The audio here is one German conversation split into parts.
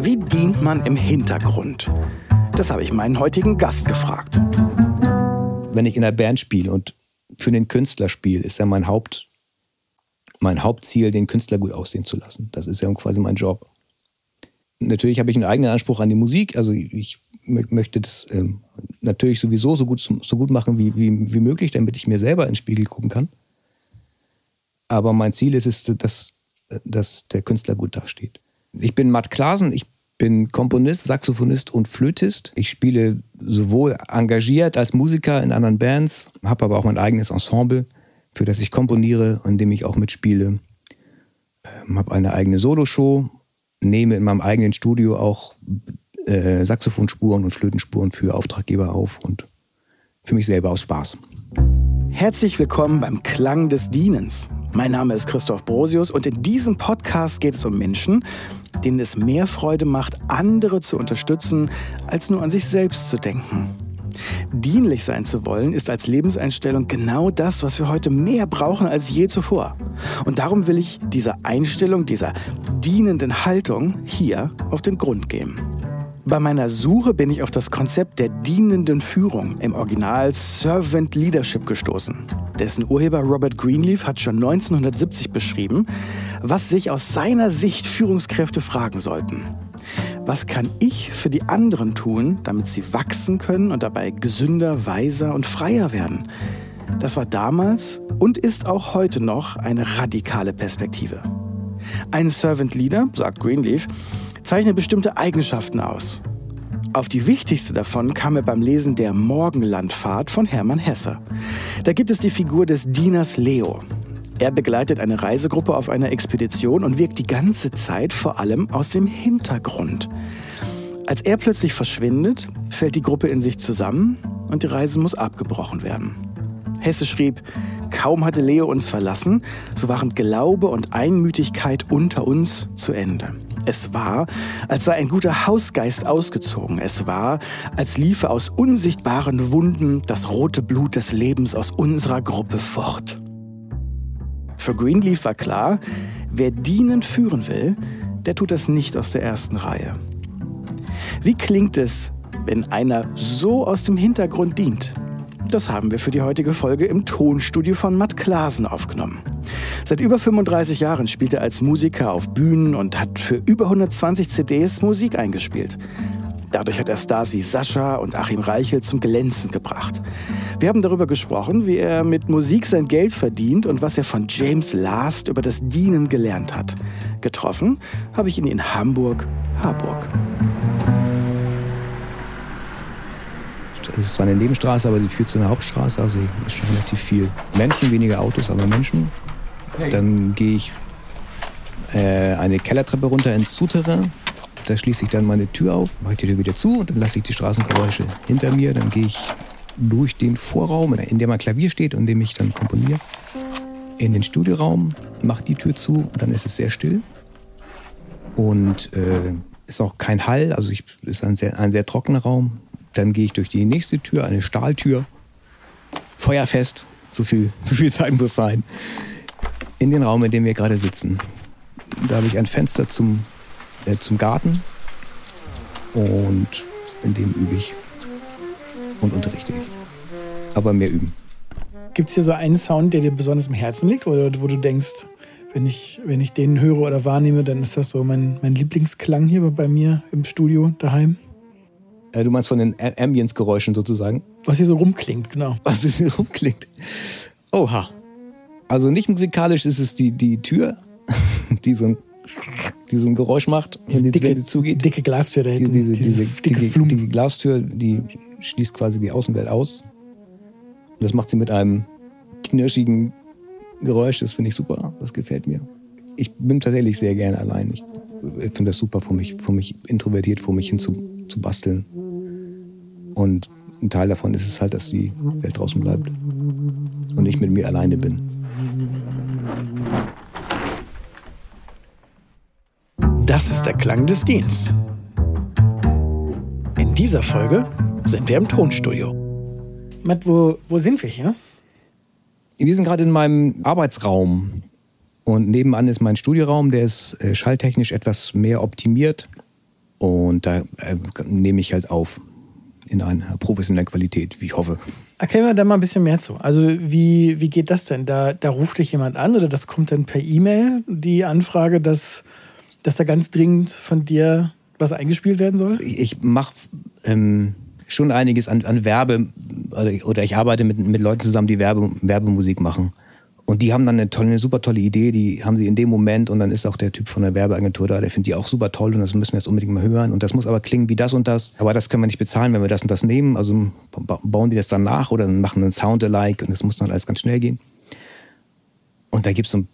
Wie dient man im Hintergrund? Das habe ich meinen heutigen Gast gefragt. Wenn ich in einer Band spiele und für den Künstler spiele, ist ja mein Haupt, mein Hauptziel, den Künstler gut aussehen zu lassen. Das ist ja quasi mein Job. Natürlich habe ich einen eigenen Anspruch an die Musik. Also ich möchte das ähm, natürlich sowieso so gut, so gut machen wie, wie, wie möglich, damit ich mir selber ins Spiegel gucken kann. Aber mein Ziel ist es, dass, dass der Künstler gut dasteht. Ich bin Matt Klasen, ich bin Komponist, Saxophonist und Flötist. Ich spiele sowohl engagiert als Musiker in anderen Bands, habe aber auch mein eigenes Ensemble, für das ich komponiere, in dem ich auch mitspiele. Ähm, habe eine eigene Soloshow, nehme in meinem eigenen Studio auch äh, Saxophonspuren und Flötenspuren für Auftraggeber auf und für mich selber aus Spaß. Herzlich willkommen beim Klang des Dienens. Mein Name ist Christoph Brosius und in diesem Podcast geht es um Menschen, denen es mehr Freude macht, andere zu unterstützen, als nur an sich selbst zu denken. Dienlich sein zu wollen, ist als Lebenseinstellung genau das, was wir heute mehr brauchen als je zuvor. Und darum will ich dieser Einstellung, dieser dienenden Haltung hier auf den Grund gehen. Bei meiner Suche bin ich auf das Konzept der dienenden Führung im Original Servant Leadership gestoßen. Dessen Urheber Robert Greenleaf hat schon 1970 beschrieben, was sich aus seiner Sicht Führungskräfte fragen sollten. Was kann ich für die anderen tun, damit sie wachsen können und dabei gesünder, weiser und freier werden? Das war damals und ist auch heute noch eine radikale Perspektive. Ein Servant Leader, sagt Greenleaf, zeichnet bestimmte Eigenschaften aus. Auf die wichtigste davon kam er beim Lesen der Morgenlandfahrt von Hermann Hesse. Da gibt es die Figur des Dieners Leo. Er begleitet eine Reisegruppe auf einer Expedition und wirkt die ganze Zeit vor allem aus dem Hintergrund. Als er plötzlich verschwindet, fällt die Gruppe in sich zusammen und die Reise muss abgebrochen werden. Hesse schrieb, kaum hatte Leo uns verlassen, so waren Glaube und Einmütigkeit unter uns zu Ende. Es war, als sei ein guter Hausgeist ausgezogen. Es war, als liefe aus unsichtbaren Wunden das rote Blut des Lebens aus unserer Gruppe fort. Für Greenleaf war klar, wer dienend führen will, der tut das nicht aus der ersten Reihe. Wie klingt es, wenn einer so aus dem Hintergrund dient? Das haben wir für die heutige Folge im Tonstudio von Matt Klasen aufgenommen. Seit über 35 Jahren spielt er als Musiker auf Bühnen und hat für über 120 CDs Musik eingespielt. Dadurch hat er Stars wie Sascha und Achim Reichel zum Glänzen gebracht. Wir haben darüber gesprochen, wie er mit Musik sein Geld verdient und was er von James Last über das Dienen gelernt hat. Getroffen habe ich ihn in Hamburg, Harburg. Es ist zwar eine Nebenstraße, aber die führt zu einer Hauptstraße, also ist schon relativ viel Menschen, weniger Autos, aber Menschen. Dann gehe ich äh, eine Kellertreppe runter ins Souterrain. Da schließe ich dann meine Tür auf, mache die Tür wieder zu und dann lasse ich die Straßengeräusche hinter mir. Dann gehe ich durch den Vorraum, in dem mein Klavier steht und dem ich dann komponiere, in den Studioraum, mache die Tür zu und dann ist es sehr still. Und äh, ist auch kein Hall, also es ist ein sehr, ein sehr trockener Raum. Dann gehe ich durch die nächste Tür, eine Stahltür, feuerfest, so viel, so viel Zeit muss sein in den Raum, in dem wir gerade sitzen. Da habe ich ein Fenster zum, äh, zum Garten und in dem übe ich und unterrichte ich. Aber mehr üben. Gibt es hier so einen Sound, der dir besonders im Herzen liegt oder wo du denkst, wenn ich, wenn ich den höre oder wahrnehme, dann ist das so mein, mein Lieblingsklang hier bei mir im Studio daheim? Äh, du meinst von den Ambience-Geräuschen sozusagen? Was hier so rumklingt, genau. Was hier so rumklingt. Oha. Also nicht musikalisch ist es die, die Tür, die so ein, die so ein Geräusch macht, wenn die, dicke, zugeht. Dicke Glastür da hinten. Diese, diese, diese dicke, dicke, dicke Glastür, die schließt quasi die Außenwelt aus. Und das macht sie mit einem knirschigen Geräusch. Das finde ich super. Das gefällt mir. Ich bin tatsächlich sehr gerne allein. Ich finde das super, für mich, für mich introvertiert vor mich hin zu, zu basteln. Und ein Teil davon ist es halt, dass die Welt draußen bleibt und ich mit mir alleine bin. Das ist der Klang des Dienstes. In dieser Folge sind wir im Tonstudio. Matt, wo, wo sind wir hier? Wir sind gerade in meinem Arbeitsraum. Und nebenan ist mein Studioraum, der ist äh, schalltechnisch etwas mehr optimiert. Und da äh, nehme ich halt auf in einer professionellen Qualität, wie ich hoffe. Erklär mir da mal ein bisschen mehr zu. Also wie, wie geht das denn? Da, da ruft dich jemand an oder das kommt dann per E-Mail, die Anfrage, dass, dass da ganz dringend von dir was eingespielt werden soll? Ich mache ähm, schon einiges an, an Werbe oder, oder, ich arbeite mit, mit Leuten zusammen, die Werbe, Werbemusik machen. Und die haben dann eine, tolle, eine super tolle Idee, die haben sie in dem Moment und dann ist auch der Typ von der Werbeagentur da, der findet die auch super toll und das müssen wir jetzt unbedingt mal hören und das muss aber klingen wie das und das. Aber das können wir nicht bezahlen, wenn wir das und das nehmen. Also bauen die das dann nach oder machen einen Sound-alike und das muss dann alles ganz schnell gehen. Und da gibt es so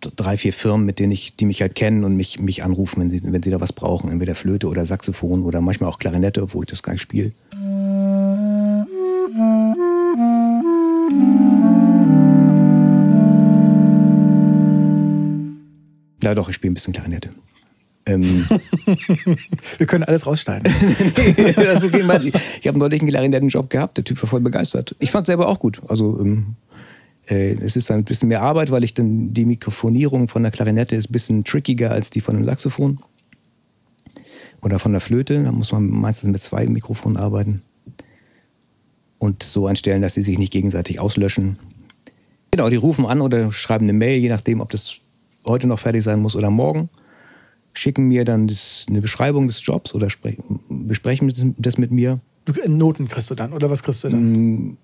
drei, vier Firmen, mit denen ich, die mich halt kennen und mich, mich anrufen, wenn sie, wenn sie da was brauchen. Entweder Flöte oder Saxophon oder manchmal auch Klarinette, obwohl ich das gar nicht spiele. Ja, doch, ich spiele ein bisschen Klarinette. Ähm, Wir können alles rausschneiden. okay. Ich habe neulich einen Klarinettenjob gehabt, der Typ war voll begeistert. Ich fand es selber auch gut. Also ähm, äh, es ist dann ein bisschen mehr Arbeit, weil ich dann die Mikrofonierung von der Klarinette ist ein bisschen trickiger als die von einem Saxophon. Oder von der Flöte. Da muss man meistens mit zwei Mikrofonen arbeiten. Und so einstellen, dass sie sich nicht gegenseitig auslöschen. Genau, die rufen an oder schreiben eine Mail, je nachdem, ob das heute noch fertig sein muss oder morgen, schicken mir dann das, eine Beschreibung des Jobs oder besprechen das mit mir. Du, äh, Noten kriegst du dann oder was kriegst du dann? Mm,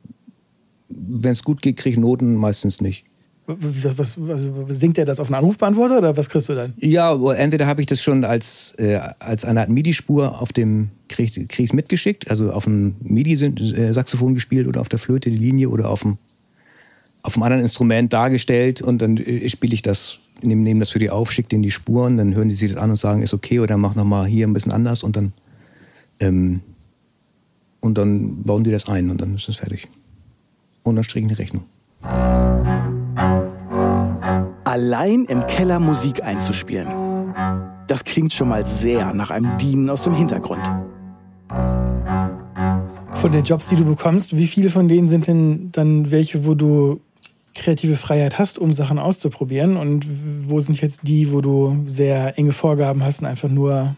Wenn es gut geht, kriege ich Noten meistens nicht. Was, was, was, singt der das auf einen Anrufbeantworter oder was kriegst du dann? Ja, entweder habe ich das schon als, äh, als eine Art MIDI-Spur auf dem krieg, krieg mitgeschickt, also auf dem MIDI-Saxophon gespielt oder auf der Flöte die Linie oder auf dem, auf dem anderen Instrument dargestellt und dann äh, spiele ich das nehmen, nehmen das für die auf, schickt denen die Spuren, dann hören die sich das an und sagen, ist okay oder mach nochmal hier ein bisschen anders und dann, ähm, und dann bauen die das ein und dann ist es fertig. Und dann stricken die Rechnung. Allein im Keller Musik einzuspielen. Das klingt schon mal sehr nach einem Dienen aus dem Hintergrund. Von den Jobs, die du bekommst, wie viele von denen sind denn dann welche, wo du kreative Freiheit hast, um Sachen auszuprobieren? Und wo sind jetzt die, wo du sehr enge Vorgaben hast und einfach nur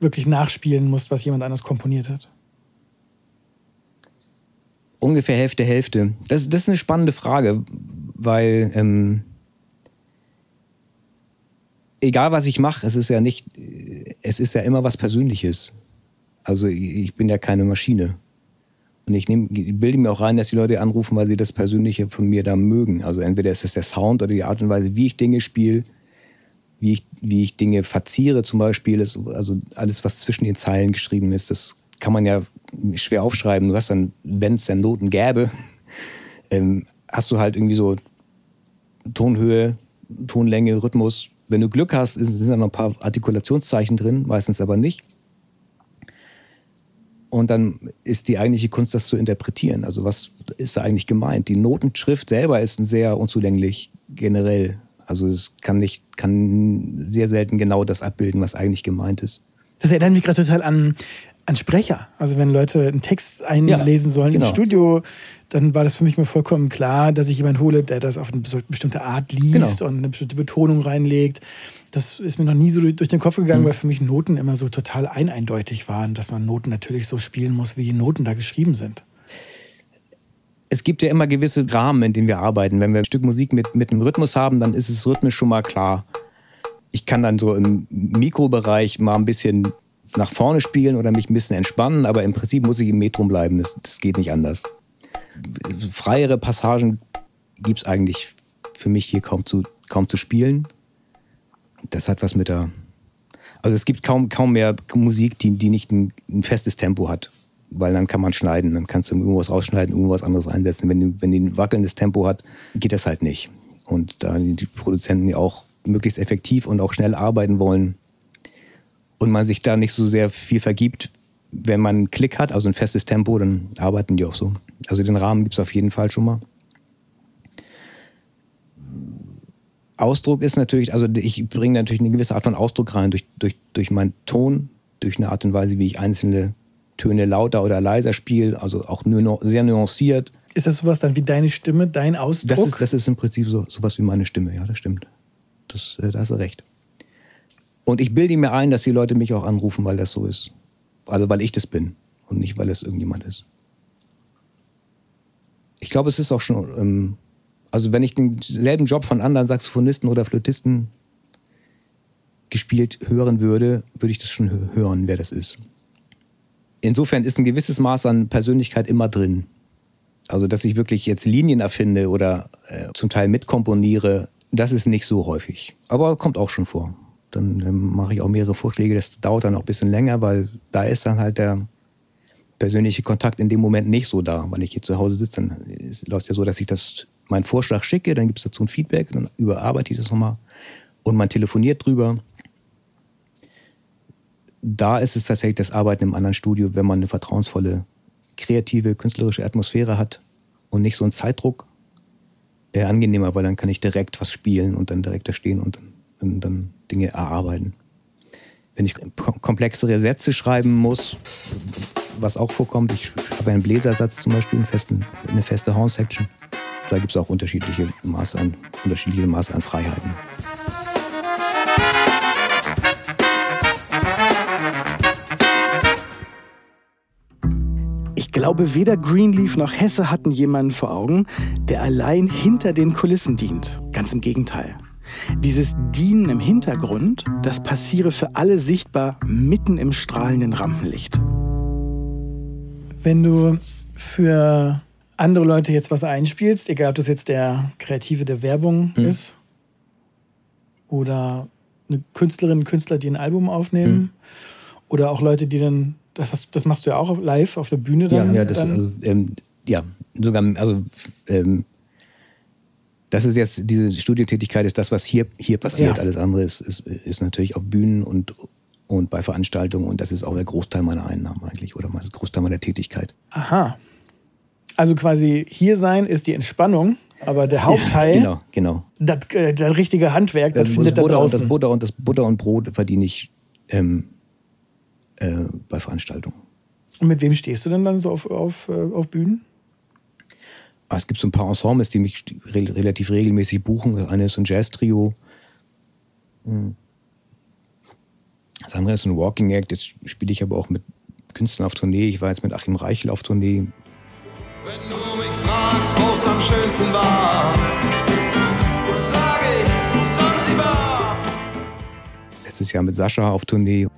wirklich nachspielen musst, was jemand anders komponiert hat? Ungefähr Hälfte, Hälfte. Das, das ist eine spannende Frage, weil ähm, egal was ich mache, es ist ja nicht, es ist ja immer was Persönliches. Also ich bin ja keine Maschine. Und ich nehm, bilde mir auch rein, dass die Leute anrufen, weil sie das Persönliche von mir da mögen. Also entweder ist es der Sound oder die Art und Weise, wie ich Dinge spiele, wie ich, wie ich Dinge verziere zum Beispiel. also alles, was zwischen den Zeilen geschrieben ist, das kann man ja schwer aufschreiben. Du hast dann, wenn es dann Noten gäbe, ähm, hast du halt irgendwie so Tonhöhe, Tonlänge, Rhythmus. Wenn du Glück hast, sind da noch ein paar Artikulationszeichen drin, meistens aber nicht. Und dann ist die eigentliche Kunst, das zu interpretieren. Also was ist da eigentlich gemeint? Die Notenschrift selber ist sehr unzulänglich generell. Also es kann nicht, kann sehr selten genau das abbilden, was eigentlich gemeint ist. Das erinnert mich gerade total an, an Sprecher. Also wenn Leute einen Text einlesen ja, sollen genau. im Studio, dann war das für mich mir vollkommen klar, dass ich jemanden hole, der das auf eine bestimmte Art liest genau. und eine bestimmte Betonung reinlegt das ist mir noch nie so durch den Kopf gegangen, mhm. weil für mich Noten immer so total eineindeutig waren, dass man Noten natürlich so spielen muss, wie die Noten da geschrieben sind. Es gibt ja immer gewisse Rahmen, in denen wir arbeiten. Wenn wir ein Stück Musik mit, mit einem Rhythmus haben, dann ist es rhythmisch schon mal klar. Ich kann dann so im Mikrobereich mal ein bisschen nach vorne spielen oder mich ein bisschen entspannen, aber im Prinzip muss ich im Metrum bleiben. Das, das geht nicht anders. Freiere Passagen gibt es eigentlich für mich hier kaum zu, kaum zu spielen das hat was mit der. Also es gibt kaum, kaum mehr Musik, die, die nicht ein, ein festes Tempo hat. Weil dann kann man schneiden, dann kannst du irgendwas rausschneiden, irgendwas anderes einsetzen. Wenn wenn die ein wackelndes Tempo hat, geht das halt nicht. Und da die Produzenten ja auch möglichst effektiv und auch schnell arbeiten wollen und man sich da nicht so sehr viel vergibt, wenn man einen Klick hat, also ein festes Tempo, dann arbeiten die auch so. Also den Rahmen gibt es auf jeden Fall schon mal. Ausdruck ist natürlich, also ich bringe natürlich eine gewisse Art von Ausdruck rein durch, durch, durch meinen Ton, durch eine Art und Weise, wie ich einzelne Töne lauter oder leiser spiele, also auch nur sehr nuanciert. Ist das sowas dann wie deine Stimme, dein Ausdruck? Das ist, das ist im Prinzip so, sowas wie meine Stimme, ja, das stimmt. Das, äh, da hast du recht. Und ich bilde mir ein, dass die Leute mich auch anrufen, weil das so ist. Also weil ich das bin und nicht, weil es irgendjemand ist. Ich glaube, es ist auch schon, ähm, also wenn ich denselben Job von anderen Saxophonisten oder Flötisten gespielt hören würde, würde ich das schon hören, wer das ist. Insofern ist ein gewisses Maß an Persönlichkeit immer drin. Also, dass ich wirklich jetzt Linien erfinde oder äh, zum Teil mitkomponiere, das ist nicht so häufig. Aber kommt auch schon vor. Dann äh, mache ich auch mehrere Vorschläge. Das dauert dann auch ein bisschen länger, weil da ist dann halt der persönliche Kontakt in dem Moment nicht so da. Weil ich hier zu Hause sitze, dann läuft es ja so, dass ich das meinen Vorschlag schicke, dann gibt es dazu ein Feedback, dann überarbeite ich das nochmal und man telefoniert drüber da ist es tatsächlich das Arbeiten im anderen Studio, wenn man eine vertrauensvolle, kreative, künstlerische Atmosphäre hat und nicht so einen Zeitdruck, eher angenehmer, weil dann kann ich direkt was spielen und dann direkt da stehen und dann, dann Dinge erarbeiten. Wenn ich komplexere Sätze schreiben muss, was auch vorkommt, ich habe einen Bläsersatz zum Beispiel, einen festen, eine feste Horn-Section. Da gibt es auch unterschiedliche Maße an, unterschiedliche Maße an Freiheiten. glaube, weder Greenleaf noch Hesse hatten jemanden vor Augen, der allein hinter den Kulissen dient. Ganz im Gegenteil. Dieses Dienen im Hintergrund, das passiere für alle sichtbar mitten im strahlenden Rampenlicht. Wenn du für andere Leute jetzt was einspielst, egal ob das jetzt der Kreative der Werbung mhm. ist oder eine Künstlerin, Künstler, die ein Album aufnehmen mhm. oder auch Leute, die dann das, hast, das machst du ja auch live auf der Bühne dann? Ja, ja, das, also, ähm, ja sogar, also ähm, das ist jetzt, diese Studiotätigkeit ist das, was hier, hier passiert. Ja. Alles andere ist, ist, ist natürlich auf Bühnen und, und bei Veranstaltungen und das ist auch der Großteil meiner Einnahmen eigentlich oder der Großteil meiner Tätigkeit. Aha. Also quasi hier sein ist die Entspannung, aber der Hauptteil, genau, genau. Das, äh, das richtige Handwerk, das, das findet da draußen. Und das Butter und das Butter und Brot verdiene ich ähm, äh, bei Veranstaltungen. Und mit wem stehst du denn dann so auf, auf, äh, auf Bühnen? Ah, es gibt so ein paar Ensembles, die mich re relativ regelmäßig buchen. Das eine ist ein Jazz-Trio. Hm. Das andere ist ein Walking Act. Jetzt spiele ich aber auch mit Künstlern auf Tournee. Ich war jetzt mit Achim Reichel auf Tournee. Wenn du mich fragst, wo es am schönsten war, sage ich Sansibar. Letztes Jahr mit Sascha auf Tournee.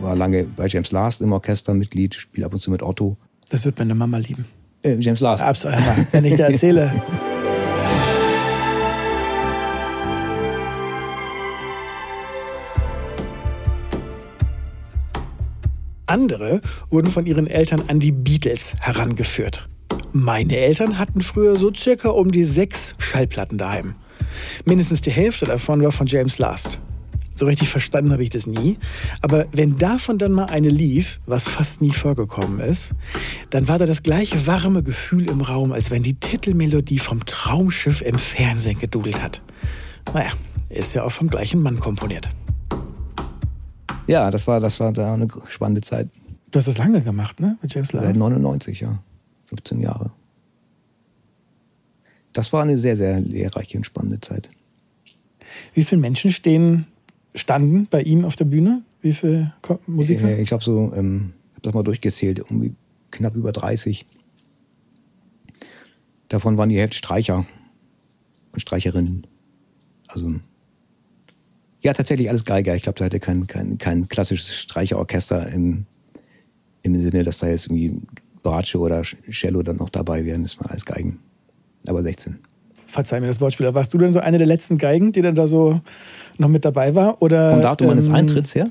War lange bei James Last im Orchester Mitglied, spiele ab und zu mit Otto. Das wird meine Mama lieben. Äh, James Last. Absolut, wenn ich da erzähle. Andere wurden von ihren Eltern an die Beatles herangeführt. Meine Eltern hatten früher so circa um die sechs Schallplatten daheim. Mindestens die Hälfte davon war von James Last. So richtig verstanden habe ich das nie. Aber wenn davon dann mal eine lief, was fast nie vorgekommen ist, dann war da das gleiche warme Gefühl im Raum, als wenn die Titelmelodie vom Traumschiff im Fernsehen gedudelt hat. Naja, ist ja auch vom gleichen Mann komponiert. Ja, das war, das war da eine spannende Zeit. Du hast das lange gemacht, ne? Mit James? Seit 99, ja. 15 Jahre das war eine sehr, sehr lehrreiche und spannende Zeit. Wie viele Menschen stehen, standen bei ihm auf der Bühne? Wie viele Musiker? Äh, ich habe so, ähm, habe das mal durchgezählt, um knapp über 30. Davon waren die Hälfte Streicher und Streicherinnen. Also ja, tatsächlich alles Geiger. Ich glaube, da hatte kein, kein, kein klassisches Streicherorchester im, im Sinne, dass da jetzt irgendwie Bratsche oder Cello dann noch dabei wären. Das waren alles Geigen aber 16. Verzeih mir das Wortspiel. Warst du denn so eine der letzten Geigen, die dann da so noch mit dabei war? Oder, Vom Datum ähm, meines Eintritts her?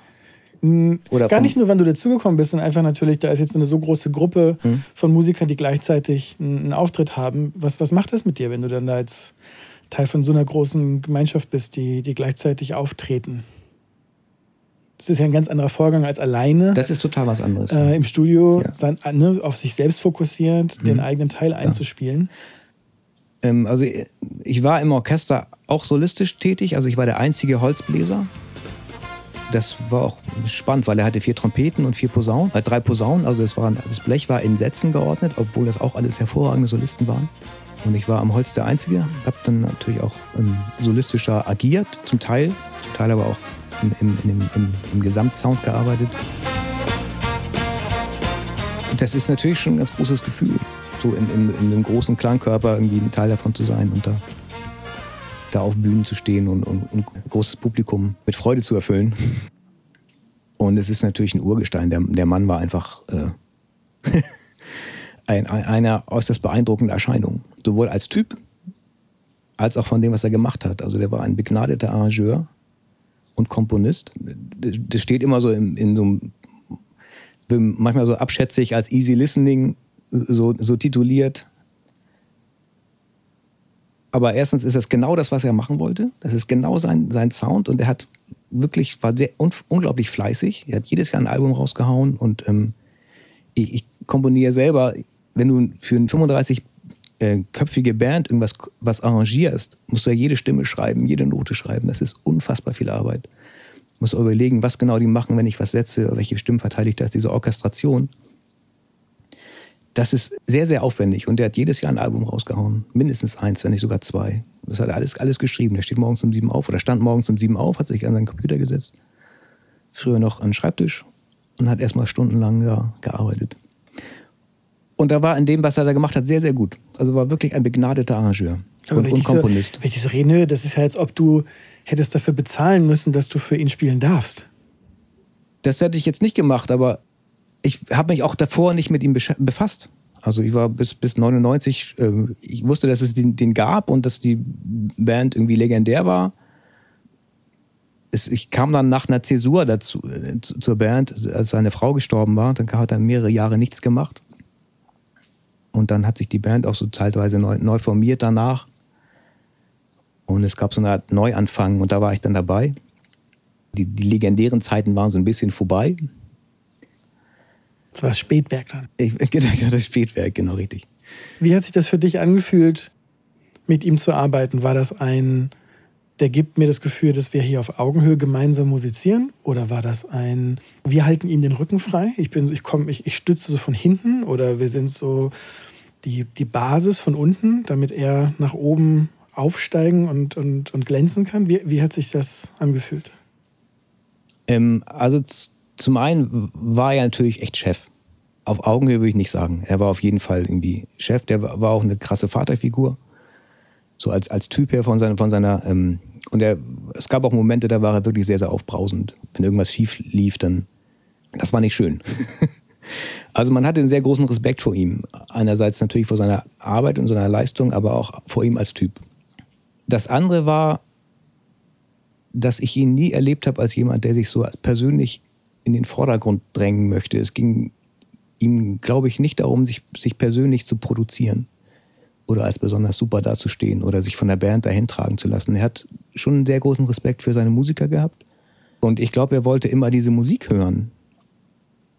Oder gar nicht nur, wann du dazugekommen bist, sondern einfach natürlich, da ist jetzt eine so große Gruppe hm. von Musikern, die gleichzeitig einen Auftritt haben. Was, was macht das mit dir, wenn du dann da als Teil von so einer großen Gemeinschaft bist, die, die gleichzeitig auftreten? Das ist ja ein ganz anderer Vorgang als alleine. Das ist total was anderes. Äh, Im Studio ja. sein, ne, auf sich selbst fokussiert, mhm. den eigenen Teil einzuspielen. Ja. Ähm, also ich war im Orchester auch solistisch tätig, also ich war der einzige Holzbläser. das war auch spannend, weil er hatte vier Trompeten und vier Posaunen, äh, drei Posaunen. Also das, war, das Blech war in Sätzen geordnet, obwohl das auch alles hervorragende Solisten waren. Und ich war am Holz der Einzige, habe dann natürlich auch ähm, solistischer agiert, zum Teil, zum Teil aber auch im, im, im, im, im Gesamtsound gearbeitet. Und das ist natürlich schon ein ganz großes Gefühl, so in, in, in einem großen Klangkörper irgendwie ein Teil davon zu sein und da, da auf Bühnen zu stehen und, und, und ein großes Publikum mit Freude zu erfüllen. Und es ist natürlich ein Urgestein. Der, der Mann war einfach äh, ein, ein, eine äußerst beeindruckende Erscheinung. Sowohl als Typ als auch von dem, was er gemacht hat. Also der war ein begnadeter Arrangeur und Komponist. Das steht immer so in, in so einem, manchmal so abschätzig als Easy Listening so, so tituliert. Aber erstens ist das genau das, was er machen wollte. Das ist genau sein, sein Sound und er hat wirklich, war sehr un, unglaublich fleißig. Er hat jedes Jahr ein Album rausgehauen und ähm, ich, ich komponiere selber, wenn du für eine 35-köpfige Band irgendwas was arrangierst, musst du ja jede Stimme schreiben, jede Note schreiben. Das ist unfassbar viel Arbeit. Du musst überlegen, was genau die machen, wenn ich was setze, welche Stimmen verteile ich das, diese Orchestration. Das ist sehr, sehr aufwendig und der hat jedes Jahr ein Album rausgehauen. Mindestens eins, wenn nicht sogar zwei. Das hat er alles, alles geschrieben. Der steht morgens um sieben auf oder stand morgens um sieben auf, hat sich an seinen Computer gesetzt. Früher noch an den Schreibtisch und hat erstmal stundenlang ja, gearbeitet. Und da war in dem, was er da gemacht hat, sehr, sehr gut. Also war wirklich ein begnadeter Arrangeur Aber und, und Komponist. So, wenn ich das so rede, das ist ja, als ob du hättest dafür bezahlen müssen, dass du für ihn spielen darfst. Das hätte ich jetzt nicht gemacht, aber ich habe mich auch davor nicht mit ihm befasst. Also ich war bis, bis 99, äh, ich wusste, dass es den, den, gab und dass die Band irgendwie legendär war. Es, ich kam dann nach einer Zäsur dazu, äh, zur Band, als seine Frau gestorben war. Dann hat er mehrere Jahre nichts gemacht. Und dann hat sich die Band auch so zeitweise neu, neu formiert danach. Und es gab so eine Art Neuanfang und da war ich dann dabei. Die, die legendären Zeiten waren so ein bisschen vorbei. Das war das Spätwerk dann. Ich, genau, das Spätwerk, genau richtig. Wie hat sich das für dich angefühlt, mit ihm zu arbeiten? War das ein, der gibt mir das Gefühl, dass wir hier auf Augenhöhe gemeinsam musizieren? Oder war das ein, wir halten ihm den Rücken frei? Ich bin, ich komme, ich, ich stütze so von hinten oder wir sind so die, die Basis von unten, damit er nach oben aufsteigen und, und, und glänzen kann? Wie, wie hat sich das angefühlt? Ähm, also zum einen war er natürlich echt Chef. Auf Augenhöhe würde ich nicht sagen. Er war auf jeden Fall irgendwie Chef. Der war auch eine krasse Vaterfigur. So als, als Typ her von seiner, von seiner ähm, und er, es gab auch Momente, da war er wirklich sehr, sehr aufbrausend. Wenn irgendwas schief lief, dann, das war nicht schön. also man hatte einen sehr großen Respekt vor ihm. Einerseits natürlich vor seiner Arbeit und seiner Leistung, aber auch vor ihm als Typ. Das andere war, dass ich ihn nie erlebt habe als jemand, der sich so persönlich in den Vordergrund drängen möchte. Es ging ihm, glaube ich, nicht darum, sich, sich persönlich zu produzieren oder als besonders super dazustehen oder sich von der Band dahin tragen zu lassen. Er hat schon einen sehr großen Respekt für seine Musiker gehabt. Und ich glaube, er wollte immer diese Musik hören.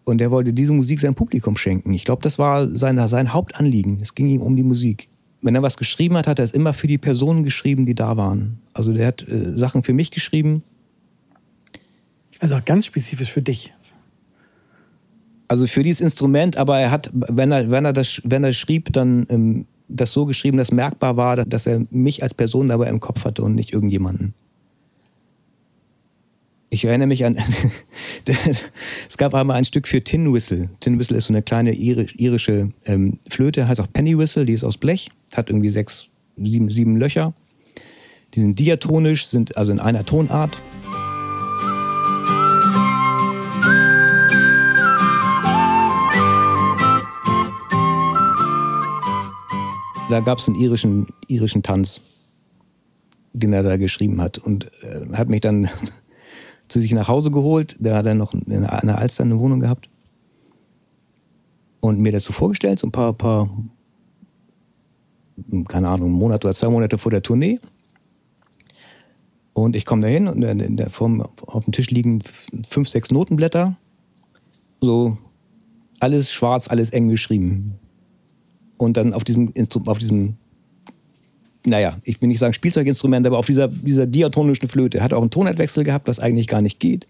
Und er wollte diese Musik seinem Publikum schenken. Ich glaube, das war sein, sein Hauptanliegen. Es ging ihm um die Musik wenn er was geschrieben hat, hat er es immer für die Personen geschrieben, die da waren. Also der hat äh, Sachen für mich geschrieben. Also auch ganz spezifisch für dich. Also für dieses Instrument, aber er hat, wenn er, wenn er das, wenn er schrieb, dann ähm, das so geschrieben, dass merkbar war, dass er mich als Person dabei im Kopf hatte und nicht irgendjemanden. Ich erinnere mich an, es gab einmal ein Stück für Tin Whistle. Tin Whistle ist so eine kleine irische ähm, Flöte, heißt auch Penny Whistle, die ist aus Blech, hat irgendwie sechs, sieben, sieben Löcher. Die sind diatonisch, sind also in einer Tonart. Da gab es einen irischen, irischen Tanz, den er da geschrieben hat und äh, hat mich dann zu sich nach Hause geholt. Der hat dann noch in einer Alster eine Wohnung gehabt. Und mir das so vorgestellt, so ein paar, paar, keine Ahnung, einen Monat oder zwei Monate vor der Tournee. Und ich komme da hin und in der Form auf dem Tisch liegen fünf, sechs Notenblätter. So alles schwarz, alles eng geschrieben. Und dann auf diesem, auf diesem naja, ich will nicht sagen Spielzeuginstrument, aber auf dieser, dieser diatonischen Flöte. Hat auch einen Tonartwechsel gehabt, was eigentlich gar nicht geht.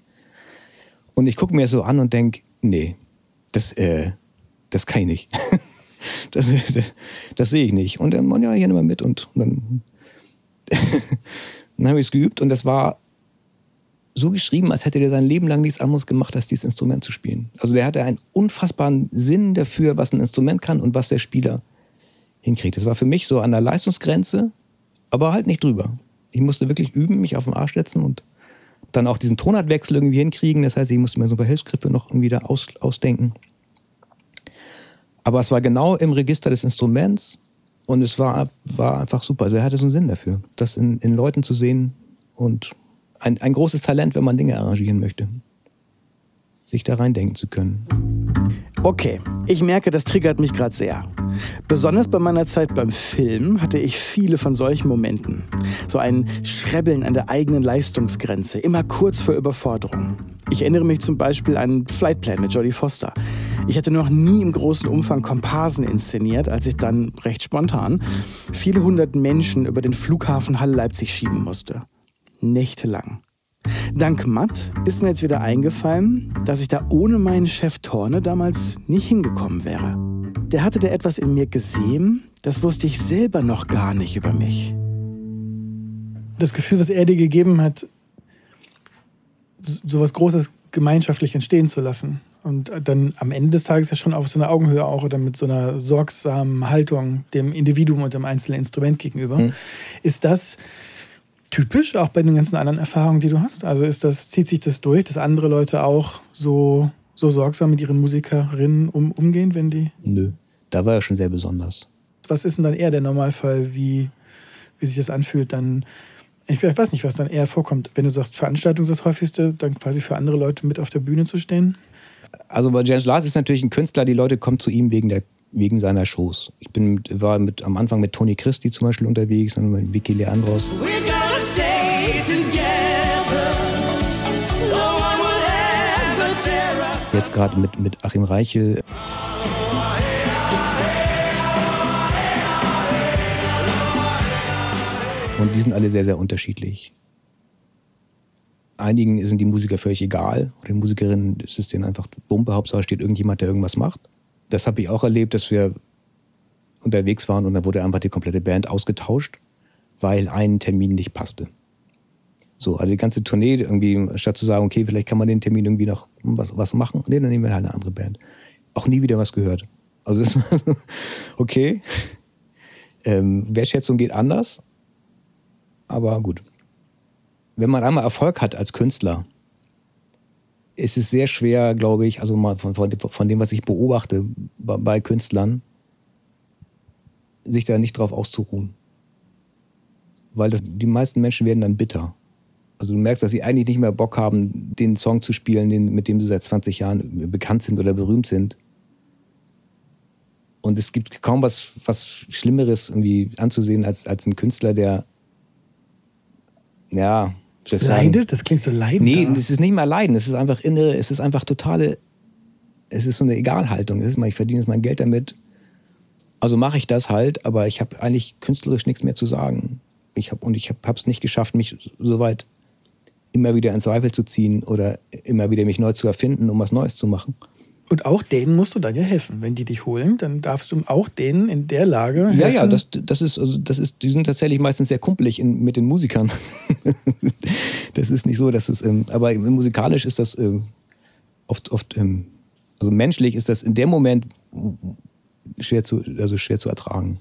Und ich gucke mir so an und denke, nee, das, äh, das kann ich nicht. das, das, das sehe ich nicht. Und dann, ja, hier nimm mal mit. Und, und dann, dann habe ich es geübt und das war so geschrieben, als hätte der sein Leben lang nichts anderes gemacht, als dieses Instrument zu spielen. Also der hatte einen unfassbaren Sinn dafür, was ein Instrument kann und was der Spieler hinkriegt. Das war für mich so an der Leistungsgrenze, aber halt nicht drüber. Ich musste wirklich üben, mich auf den Arsch setzen und dann auch diesen Tonartwechsel irgendwie hinkriegen. Das heißt, ich musste mir so ein paar Hilfsgriffe noch irgendwie da aus, ausdenken. Aber es war genau im Register des Instruments und es war, war einfach super. Also er hatte so einen Sinn dafür, das in, in Leuten zu sehen und ein, ein großes Talent, wenn man Dinge arrangieren möchte. Sich da reindenken zu können. Okay, ich merke, das triggert mich gerade sehr. Besonders bei meiner Zeit beim Film hatte ich viele von solchen Momenten. So ein Schrebbeln an der eigenen Leistungsgrenze, immer kurz vor Überforderung. Ich erinnere mich zum Beispiel an Flightplan mit Jodie Foster. Ich hatte noch nie im großen Umfang Komparsen inszeniert, als ich dann recht spontan viele hundert Menschen über den Flughafen Halle Leipzig schieben musste nächtelang. Dank Matt ist mir jetzt wieder eingefallen, dass ich da ohne meinen Chef Torne damals nicht hingekommen wäre. Der hatte da etwas in mir gesehen, das wusste ich selber noch gar nicht über mich. Das Gefühl, was er dir gegeben hat, so was Großes gemeinschaftlich entstehen zu lassen. Und dann am Ende des Tages ja schon auf so einer Augenhöhe auch oder mit so einer sorgsamen Haltung dem Individuum und dem einzelnen Instrument gegenüber. Hm. Ist das typisch, auch bei den ganzen anderen Erfahrungen, die du hast? Also ist das, zieht sich das durch, dass andere Leute auch so, so sorgsam mit ihren Musikerinnen um, umgehen, wenn die. Nö, da war er schon sehr besonders. Was ist denn dann eher der Normalfall, wie, wie sich das anfühlt, dann. Ich weiß nicht, was dann eher vorkommt. Wenn du sagst, Veranstaltung ist das häufigste, dann quasi für andere Leute mit auf der Bühne zu stehen? Also bei James Lars ist natürlich ein Künstler, die Leute kommen zu ihm wegen der wegen seiner Shows. Ich bin, war mit, am Anfang mit Toni Christi zum Beispiel unterwegs und mit Vicky Leandros. Jetzt gerade mit, mit Achim Reichel. Und die sind alle sehr, sehr unterschiedlich. Einigen sind die Musiker völlig egal. Oder den Musikerinnen ist es denen einfach Wumpe. Hauptsache steht irgendjemand, der irgendwas macht. Das habe ich auch erlebt, dass wir unterwegs waren und dann wurde einfach die komplette Band ausgetauscht, weil ein Termin nicht passte. So, also die ganze Tournee irgendwie, statt zu sagen, okay, vielleicht kann man den Termin irgendwie noch was, was machen, nee, dann nehmen wir halt eine andere Band. Auch nie wieder was gehört. Also das okay. Ähm, Wertschätzung geht anders, aber gut. Wenn man einmal Erfolg hat als Künstler, ist es sehr schwer, glaube ich, also mal von, von, von dem, was ich beobachte bei, bei Künstlern, sich da nicht drauf auszuruhen. Weil das, die meisten Menschen werden dann bitter. Also du merkst, dass sie eigentlich nicht mehr Bock haben, den Song zu spielen, den, mit dem sie seit 20 Jahren bekannt sind oder berühmt sind. Und es gibt kaum was, was Schlimmeres irgendwie anzusehen als, als ein Künstler, der ja, leidet? Das klingt so leidend. Nee, es ist nicht mal leiden, es ist einfach innere, es ist einfach totale, es ist so eine Egalhaltung. Es ist mal, ich verdiene jetzt mein Geld damit. Also mache ich das halt, aber ich habe eigentlich künstlerisch nichts mehr zu sagen. Ich hab, und ich habe es nicht geschafft, mich so weit immer wieder in Zweifel zu ziehen oder immer wieder mich neu zu erfinden, um was Neues zu machen. Und auch denen musst du dann ja helfen. Wenn die dich holen, dann darfst du auch denen in der Lage helfen. Ja, ja, das, das ist, also das ist, die sind tatsächlich meistens sehr kumpelig in, mit den Musikern. das ist nicht so, dass es, ähm, aber musikalisch ist das äh, oft, oft, ähm, also menschlich ist das in dem Moment schwer zu, also schwer zu ertragen.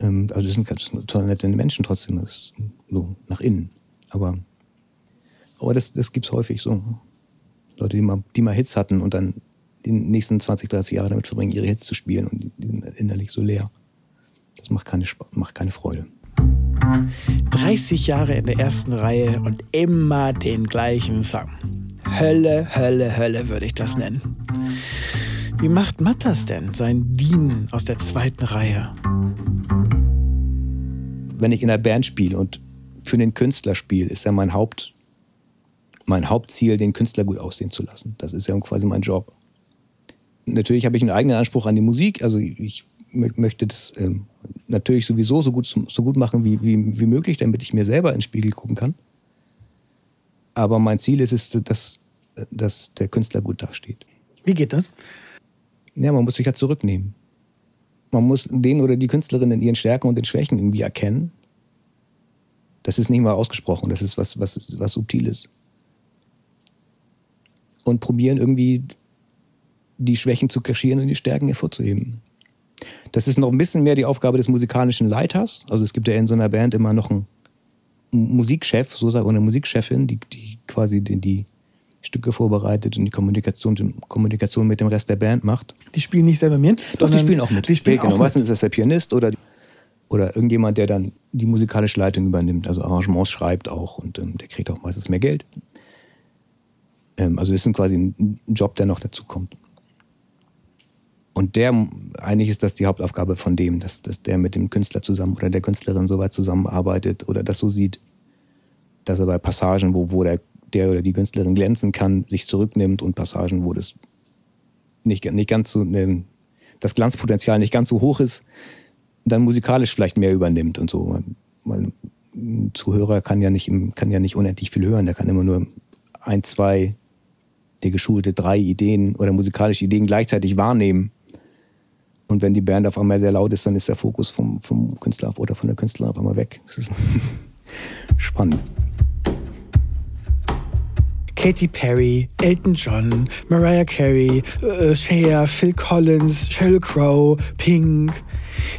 Ähm, also das sind ganz total nette Menschen trotzdem, das ist so nach innen. Aber, aber das, das gibt es häufig so. Leute, die mal, die mal Hits hatten und dann die nächsten 20, 30 Jahre damit verbringen, ihre Hits zu spielen und die sind innerlich so leer. Das macht keine, macht keine Freude. 30 Jahre in der ersten Reihe und immer den gleichen Song. Hölle, Hölle, Hölle würde ich das nennen. Wie macht Matt das denn, sein Dienen aus der zweiten Reihe? Wenn ich in einer Band spiele und für den Künstler spiele, ist ja mein Haupt, mein Hauptziel, den Künstler gut aussehen zu lassen. Das ist ja quasi mein Job. Natürlich habe ich einen eigenen Anspruch an die Musik. Also ich möchte das ähm, natürlich sowieso so gut, so gut machen wie, wie, wie möglich, damit ich mir selber ins Spiegel gucken kann. Aber mein Ziel ist es, dass, dass der Künstler gut dasteht. Wie geht das? Ja, man muss sich ja zurücknehmen. Man muss den oder die Künstlerin in ihren Stärken und den Schwächen irgendwie erkennen. Das ist nicht mal ausgesprochen, das ist was, was, was Subtiles. Und probieren irgendwie die Schwächen zu kaschieren und die Stärken hervorzuheben. Das ist noch ein bisschen mehr die Aufgabe des musikalischen Leiters. Also es gibt ja in so einer Band immer noch einen Musikchef, so sagt eine Musikchefin, die, die quasi die, die Stücke vorbereitet und die Kommunikation, die Kommunikation mit dem Rest der Band macht. Die spielen nicht selber mit? Doch, die spielen auch mit. Die spielen genau. auch Meistens mit. ist das der Pianist oder, oder irgendjemand, der dann die musikalische Leitung übernimmt, also Arrangements schreibt auch und ähm, der kriegt auch meistens mehr Geld. Ähm, also ist quasi ein Job, der noch dazu kommt. Und der, eigentlich ist das die Hauptaufgabe von dem, dass, dass der mit dem Künstler zusammen oder der Künstlerin so weit zusammenarbeitet oder das so sieht, dass er bei Passagen, wo, wo der, der oder die Künstlerin glänzen kann, sich zurücknimmt und Passagen, wo das nicht, nicht ganz so, ne, das Glanzpotenzial nicht ganz so hoch ist, dann musikalisch vielleicht mehr übernimmt und so. Ein Zuhörer kann ja, nicht, kann ja nicht unendlich viel hören, der kann immer nur ein, zwei, der geschulte drei Ideen oder musikalische Ideen gleichzeitig wahrnehmen. Und wenn die Band auf einmal sehr laut ist, dann ist der Fokus vom, vom Künstler oder von der Künstlerin auf einmal weg. Das ist spannend. Katy Perry, Elton John, Mariah Carey, äh, Cher, Phil Collins, Sheryl Crow, Pink.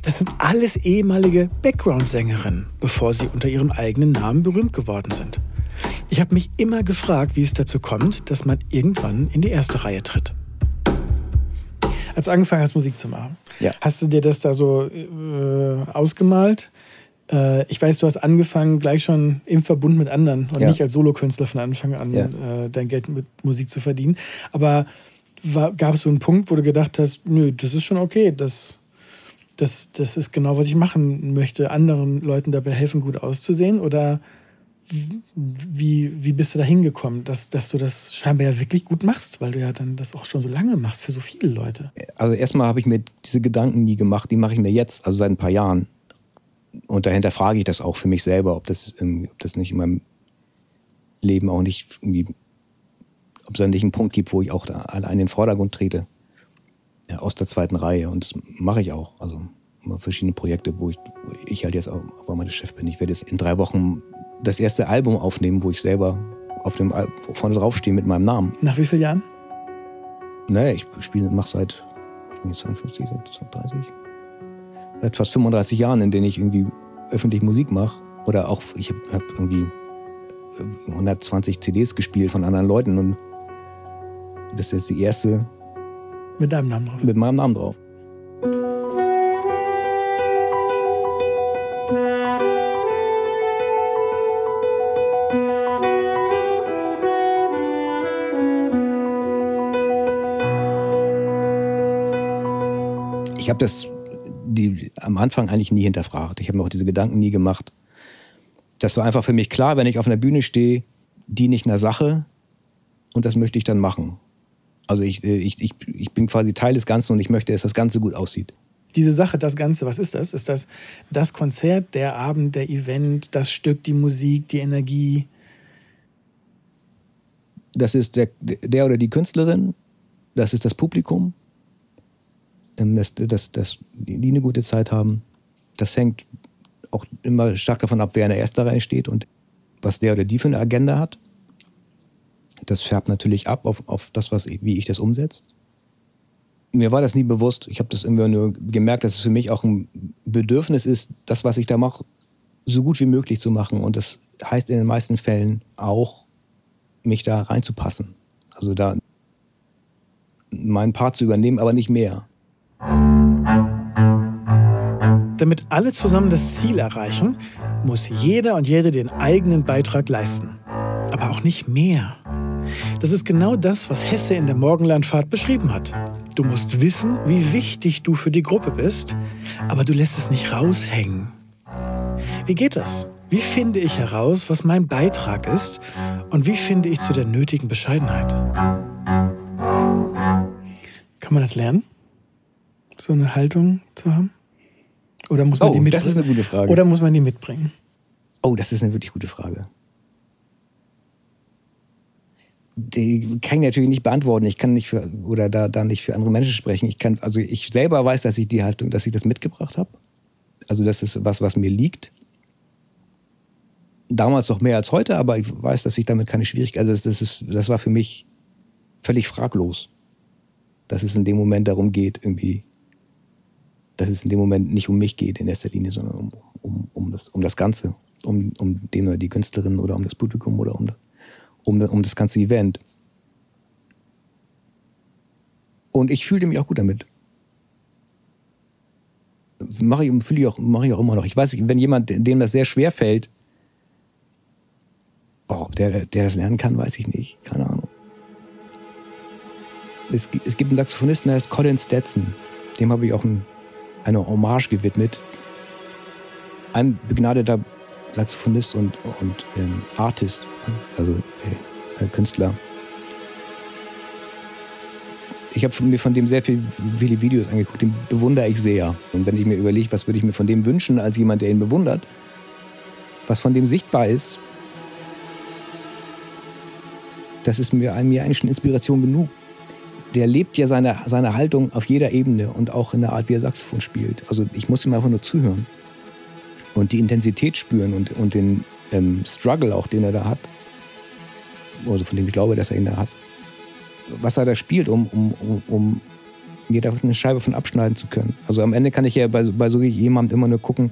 Das sind alles ehemalige Background-Sängerinnen, bevor sie unter ihrem eigenen Namen berühmt geworden sind. Ich habe mich immer gefragt, wie es dazu kommt, dass man irgendwann in die erste Reihe tritt als du angefangen hast, Musik zu machen, ja. hast du dir das da so äh, ausgemalt? Äh, ich weiß, du hast angefangen gleich schon im Verbund mit anderen und ja. nicht als Solokünstler von Anfang an ja. äh, dein Geld mit Musik zu verdienen. Aber gab es so einen Punkt, wo du gedacht hast, nö, das ist schon okay, das, das, das ist genau, was ich machen möchte, anderen Leuten dabei helfen, gut auszusehen? Oder wie, wie bist du da hingekommen, dass, dass du das scheinbar ja wirklich gut machst, weil du ja dann das auch schon so lange machst für so viele Leute? Also erstmal habe ich mir diese Gedanken nie gemacht, die mache ich mir jetzt, also seit ein paar Jahren. Und dahinter frage ich das auch für mich selber, ob das, ob das nicht in meinem Leben auch nicht irgendwie, ob es da nicht einen Punkt gibt, wo ich auch da allein in den Vordergrund trete. Ja, aus der zweiten Reihe. Und das mache ich auch. Also verschiedene Projekte, wo ich, wo ich halt jetzt auch aber meine Chef bin. Ich werde jetzt in drei Wochen das erste Album aufnehmen, wo ich selber auf dem Al vorne draufstehe mit meinem Namen. Nach wie vielen Jahren? Naja, ich spiele, mache seit 52, seit 30, seit fast 35 Jahren, in denen ich irgendwie öffentlich Musik mache. Oder auch, ich habe hab irgendwie 120 CDs gespielt von anderen Leuten und das ist jetzt die erste. Mit deinem Namen drauf? Mit meinem Namen drauf. ich habe das die, am Anfang eigentlich nie hinterfragt. Ich habe mir auch diese Gedanken nie gemacht. Das war einfach für mich klar, wenn ich auf einer Bühne stehe, diene ich einer Sache und das möchte ich dann machen. Also ich, äh, ich, ich, ich bin quasi Teil des Ganzen und ich möchte, dass das Ganze gut aussieht. Diese Sache, das Ganze, was ist das? Ist das das Konzert, der Abend, der Event, das Stück, die Musik, die Energie? Das ist der, der oder die Künstlerin, das ist das Publikum, ähm, dass, dass, dass die eine gute Zeit haben. Das hängt auch immer stark davon ab, wer in der ersten Reihe steht und was der oder die für eine Agenda hat. Das färbt natürlich ab auf, auf das, was, wie ich das umsetze. Mir war das nie bewusst. Ich habe das immer nur gemerkt, dass es für mich auch ein Bedürfnis ist, das, was ich da mache, so gut wie möglich zu machen. Und das heißt in den meisten Fällen auch, mich da reinzupassen. Also da meinen Part zu übernehmen, aber nicht mehr. Damit alle zusammen das Ziel erreichen, muss jeder und jede den eigenen Beitrag leisten. Aber auch nicht mehr. Das ist genau das, was Hesse in der Morgenlandfahrt beschrieben hat. Du musst wissen, wie wichtig du für die Gruppe bist, aber du lässt es nicht raushängen. Wie geht das? Wie finde ich heraus, was mein Beitrag ist und wie finde ich zu der nötigen Bescheidenheit? Kann man das lernen? so eine Haltung zu haben? Oder muss man oh, die mitbringen? Das ist eine gute Frage. Oder muss man die mitbringen? Oh, das ist eine wirklich gute Frage. Die kann ich natürlich nicht beantworten. Ich kann nicht für oder da, da nicht für andere Menschen sprechen. Ich kann, also ich selber weiß, dass ich die Haltung, dass ich das mitgebracht habe. Also das ist was, was mir liegt. Damals noch mehr als heute, aber ich weiß, dass ich damit keine Schwierigkeit. Also das ist, das war für mich völlig fraglos, dass es in dem Moment darum geht, irgendwie, dass es in dem Moment nicht um mich geht in erster Linie, sondern um, um, um, das, um das Ganze, um, um den oder die Künstlerin oder um das Publikum oder um das um, um das ganze Event. Und ich fühlte mich auch gut damit. Mache ich, fühle ich, auch, mache ich auch immer noch. Ich weiß, wenn jemand, dem das sehr schwer fällt, oh, der, der das lernen kann, weiß ich nicht. Keine Ahnung. Es, es gibt einen Saxophonisten, der heißt Colin Stetson. Dem habe ich auch ein, eine Hommage gewidmet. Ein begnadeter Saxophonist und, und ähm, Artist, also äh, äh, Künstler. Ich habe mir von dem sehr viel, viele Videos angeguckt, den bewundere ich sehr. Und wenn ich mir überlege, was würde ich mir von dem wünschen, als jemand, der ihn bewundert, was von dem sichtbar ist, das ist mir, mir eigentlich schon Inspiration genug. Der lebt ja seine, seine Haltung auf jeder Ebene und auch in der Art, wie er Saxophon spielt. Also ich muss ihm einfach nur zuhören und die Intensität spüren und, und den ähm, Struggle auch, den er da hat, also von dem ich glaube, dass er ihn da hat, was er da spielt, um, um, um, um mir da eine Scheibe von abschneiden zu können. Also am Ende kann ich ja bei, bei so jemandem immer nur gucken,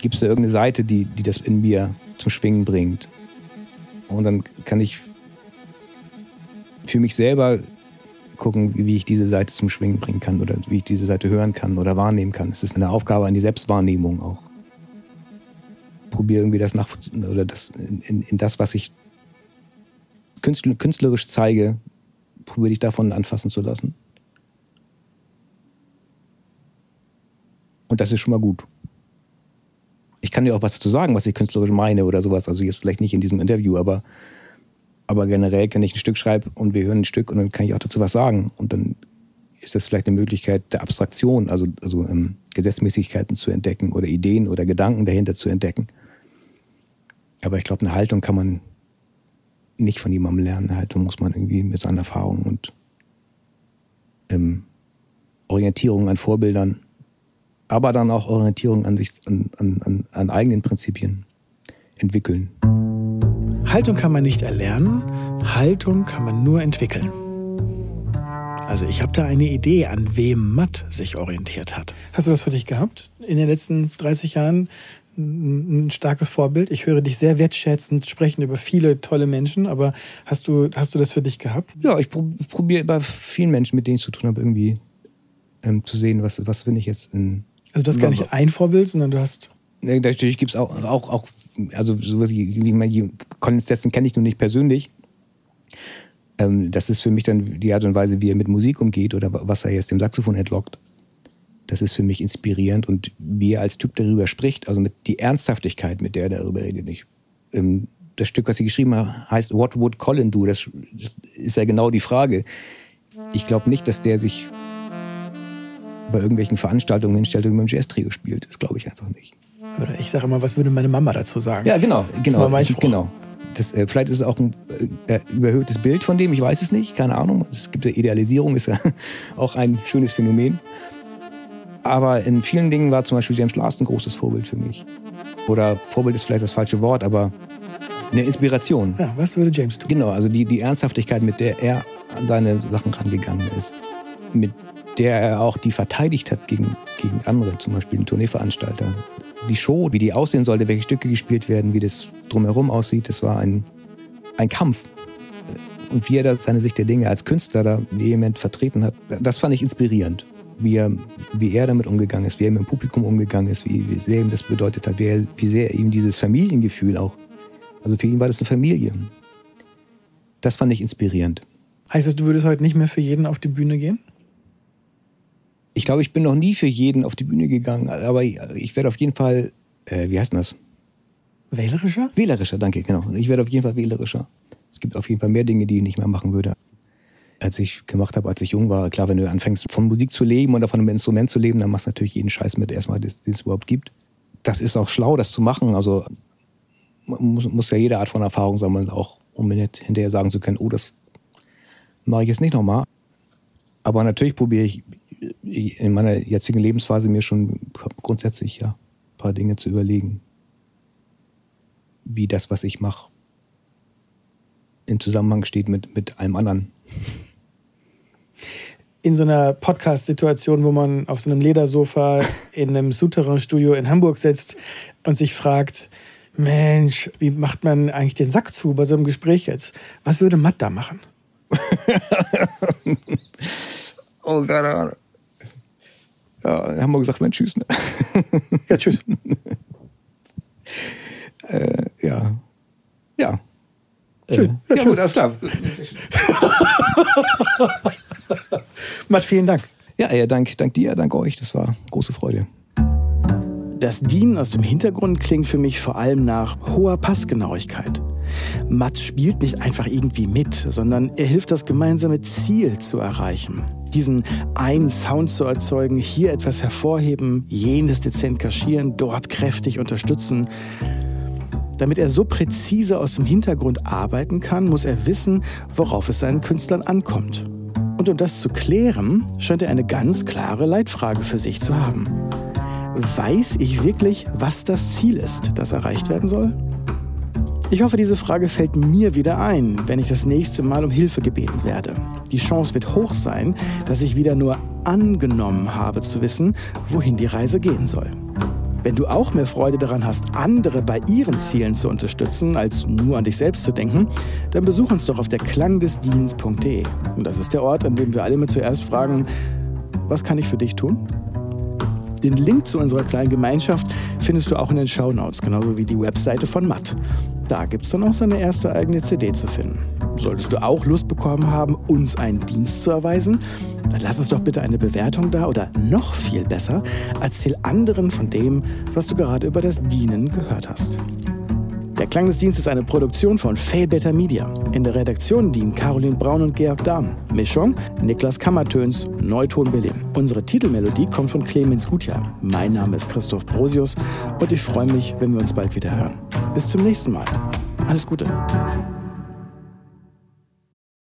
gibt es da irgendeine Seite, die, die das in mir zum Schwingen bringt. Und dann kann ich für mich selber gucken, wie ich diese Seite zum Schwingen bringen kann oder wie ich diese Seite hören kann oder wahrnehmen kann. Es ist eine Aufgabe an die Selbstwahrnehmung auch probiere irgendwie das nach oder das in, in, das, was ich künstlerisch zeige, probiere ich davon anfassen zu lassen. Und das ist schon mal gut. Ich kann dir auch was dazu sagen, was ich künstlerisch meine oder sowas. Also jetzt vielleicht nicht in diesem Interview, aber, aber generell, kann ich ein Stück schreiben und wir hören ein Stück und dann kann ich auch dazu was sagen. Und dann ist das vielleicht eine Möglichkeit der Abstraktion, also, also ähm, Gesetzmäßigkeiten zu entdecken oder Ideen oder Gedanken dahinter zu entdecken. Aber ich glaube, eine Haltung kann man nicht von jemandem lernen. Eine Haltung muss man irgendwie mit seinen Erfahrungen und ähm, Orientierung an Vorbildern, aber dann auch Orientierung an sich, an, an, an eigenen Prinzipien entwickeln. Haltung kann man nicht erlernen, Haltung kann man nur entwickeln. Also ich habe da eine Idee, an wem Matt sich orientiert hat. Hast du das für dich gehabt in den letzten 30 Jahren? ein starkes Vorbild. Ich höre dich sehr wertschätzend sprechen über viele tolle Menschen, aber hast du, hast du das für dich gehabt? Ja, ich probiere bei vielen Menschen, mit denen ich zu tun habe, irgendwie ähm, zu sehen, was, was bin ich jetzt in. Also du hast gar nicht ein Vorbild, sondern du hast. Natürlich gibt es auch, auch, auch, also sowas wie, wie man, Colin Stetson kenne ich nur nicht persönlich. Ähm, das ist für mich dann die Art und Weise, wie er mit Musik umgeht oder was er jetzt dem Saxophon entlockt das ist für mich inspirierend und wie er als Typ darüber spricht, also mit die Ernsthaftigkeit, mit der er darüber redet. Ich, ähm, das Stück, was sie geschrieben hat, heißt What Would Colin Do? Das, ist ja genau die Frage. Ich glaube nicht, dass der sich bei irgendwelchen Veranstaltungen hinstellt und mit dem Jazz-Trio spielt. Das glaube ich einfach nicht. Oder ich sage immer, was würde meine Mama dazu sagen? Ja, genau, genau. Das genau. Das, äh, vielleicht ist es auch ein äh, überhöhtes Bild von dem, ich weiß es nicht, keine Ahnung. Es gibt ja Idealisierung, ist ja auch ein schönes Phänomen. Aber in vielen Dingen war zum Beispiel James Last ein großes Vorbild für mich. Oder Vorbild ist vielleicht das falsche Wort, aber eine Inspiration. Ja, was würde James tun? Genau, also die, die Ernsthaftigkeit, mit der er an seine Sachen rangegangen ist. Mit der er auch die verteidigt hat gegen, gegen andere, zum Beispiel den Tourneeveranstalter. Die Show, wie die aussehen sollte, welche Stücke gespielt werden, wie das drumherum aussieht, das war ein, ein Kampf. Und wie er da seine Sicht der Dinge als Künstler da vehement vertreten hat, das fand ich inspirierend wie er, wie er damit umgegangen ist, wie er mit dem Publikum umgegangen ist, wie, wie sehr ihm das bedeutet hat, wie, er, wie sehr ihm dieses Familiengefühl auch. Also für ihn war das eine Familie. Das fand ich inspirierend. Heißt das, du würdest heute nicht mehr für jeden auf die Bühne gehen? Ich glaube, ich bin noch nie für jeden auf die Bühne gegangen, aber ich, ich werde auf jeden Fall, äh, wie heißt denn das? Wählerischer? Wählerischer, danke, genau. Ich werde auf jeden Fall wählerischer. Es gibt auf jeden Fall mehr Dinge, die ich nicht mehr machen würde als ich gemacht habe, als ich jung war. Klar, wenn du anfängst, von Musik zu leben oder von einem Instrument zu leben, dann machst du natürlich jeden Scheiß mit, erstmal, den es überhaupt gibt. Das ist auch schlau, das zu machen. Also muss, muss ja jede Art von Erfahrung sammeln, auch um hinterher sagen zu können, oh, das mache ich jetzt nicht nochmal. Aber natürlich probiere ich in meiner jetzigen Lebensphase mir schon grundsätzlich ja ein paar Dinge zu überlegen, wie das, was ich mache, in Zusammenhang steht mit, mit allem anderen. In so einer Podcast-Situation, wo man auf so einem Ledersofa in einem Souterrain-Studio in Hamburg sitzt und sich fragt, Mensch, wie macht man eigentlich den Sack zu bei so einem Gespräch jetzt? Was würde Matt da machen? oh Gott. Ja, haben wir gesagt, mein Tschüss. Ne? Ja, tschüss. äh, ja. Ja. Tschüss. Äh, ja, ja gut, alles klar. Matt, vielen Dank. Ja, ja, dank, dank dir, dank euch. Das war große Freude. Das Dienen aus dem Hintergrund klingt für mich vor allem nach hoher Passgenauigkeit. Matt spielt nicht einfach irgendwie mit, sondern er hilft das gemeinsame Ziel zu erreichen. Diesen einen Sound zu erzeugen, hier etwas hervorheben, jenes dezent kaschieren, dort kräftig unterstützen. Damit er so präzise aus dem Hintergrund arbeiten kann, muss er wissen, worauf es seinen Künstlern ankommt. Und um das zu klären, scheint er eine ganz klare Leitfrage für sich zu haben. Weiß ich wirklich, was das Ziel ist, das erreicht werden soll? Ich hoffe, diese Frage fällt mir wieder ein, wenn ich das nächste Mal um Hilfe gebeten werde. Die Chance wird hoch sein, dass ich wieder nur angenommen habe zu wissen, wohin die Reise gehen soll. Wenn du auch mehr Freude daran hast, andere bei ihren Zielen zu unterstützen, als nur an dich selbst zu denken, dann besuch uns doch auf der klangdesdienens.de. Und das ist der Ort, an dem wir alle immer zuerst fragen, was kann ich für dich tun? Den Link zu unserer kleinen Gemeinschaft findest du auch in den Show Notes, genauso wie die Webseite von Matt. Da gibt es dann auch seine erste eigene CD zu finden. Solltest du auch Lust bekommen haben, uns einen Dienst zu erweisen, dann lass uns doch bitte eine Bewertung da oder noch viel besser, erzähl anderen von dem, was du gerade über das Dienen gehört hast. Der Klang des Dienstes ist eine Produktion von Fail Better Media. In der Redaktion dienen Caroline Braun und Georg Dahm. Mischung Niklas Kammertöns, Neuton Berlin. Unsere Titelmelodie kommt von Clemens Gutjahr. Mein Name ist Christoph Brosius und ich freue mich, wenn wir uns bald wieder hören. Bis zum nächsten Mal. Alles Gute.